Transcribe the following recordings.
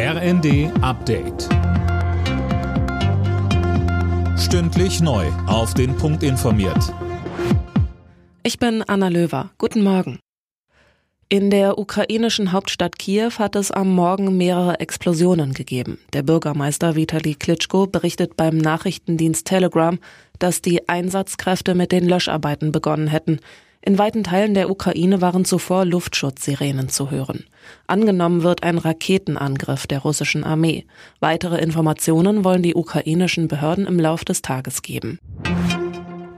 RND Update. Stündlich neu. Auf den Punkt informiert. Ich bin Anna Löwer. Guten Morgen. In der ukrainischen Hauptstadt Kiew hat es am Morgen mehrere Explosionen gegeben. Der Bürgermeister Vitali Klitschko berichtet beim Nachrichtendienst Telegram, dass die Einsatzkräfte mit den Löscharbeiten begonnen hätten. In weiten Teilen der Ukraine waren zuvor Luftschutzsirenen zu hören. Angenommen wird ein Raketenangriff der russischen Armee. Weitere Informationen wollen die ukrainischen Behörden im Lauf des Tages geben.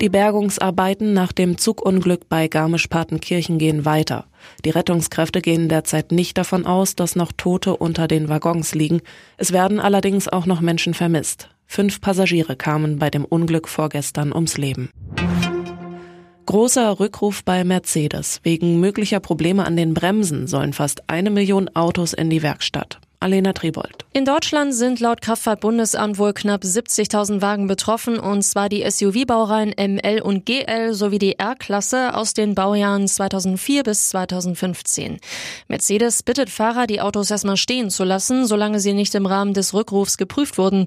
Die Bergungsarbeiten nach dem Zugunglück bei Garmisch-Partenkirchen gehen weiter. Die Rettungskräfte gehen derzeit nicht davon aus, dass noch Tote unter den Waggons liegen. Es werden allerdings auch noch Menschen vermisst. Fünf Passagiere kamen bei dem Unglück vorgestern ums Leben. Großer Rückruf bei Mercedes. Wegen möglicher Probleme an den Bremsen sollen fast eine Million Autos in die Werkstatt. Alena Tribold. In Deutschland sind laut Kraftfahrtbundesamt wohl knapp 70.000 Wagen betroffen, und zwar die SUV-Baureihen ML und GL sowie die R-Klasse aus den Baujahren 2004 bis 2015. Mercedes bittet Fahrer, die Autos erstmal stehen zu lassen, solange sie nicht im Rahmen des Rückrufs geprüft wurden.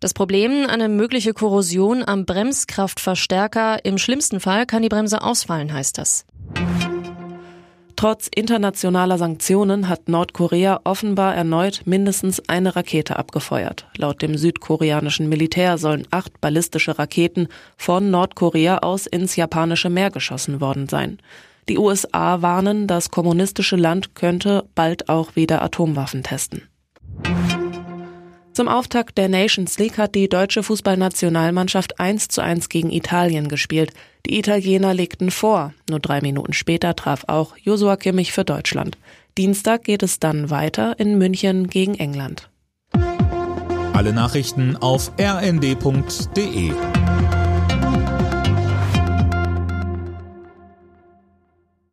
Das Problem, eine mögliche Korrosion am Bremskraftverstärker. Im schlimmsten Fall kann die Bremse ausfallen, heißt das. Trotz internationaler Sanktionen hat Nordkorea offenbar erneut mindestens eine Rakete abgefeuert. Laut dem südkoreanischen Militär sollen acht ballistische Raketen von Nordkorea aus ins japanische Meer geschossen worden sein. Die USA warnen, das kommunistische Land könnte bald auch wieder Atomwaffen testen. Zum Auftakt der Nations League hat die deutsche Fußballnationalmannschaft 1 zu 1 gegen Italien gespielt. Die Italiener legten vor. Nur drei Minuten später traf auch Josua Kimmich für Deutschland. Dienstag geht es dann weiter in München gegen England. Alle Nachrichten auf rnd.de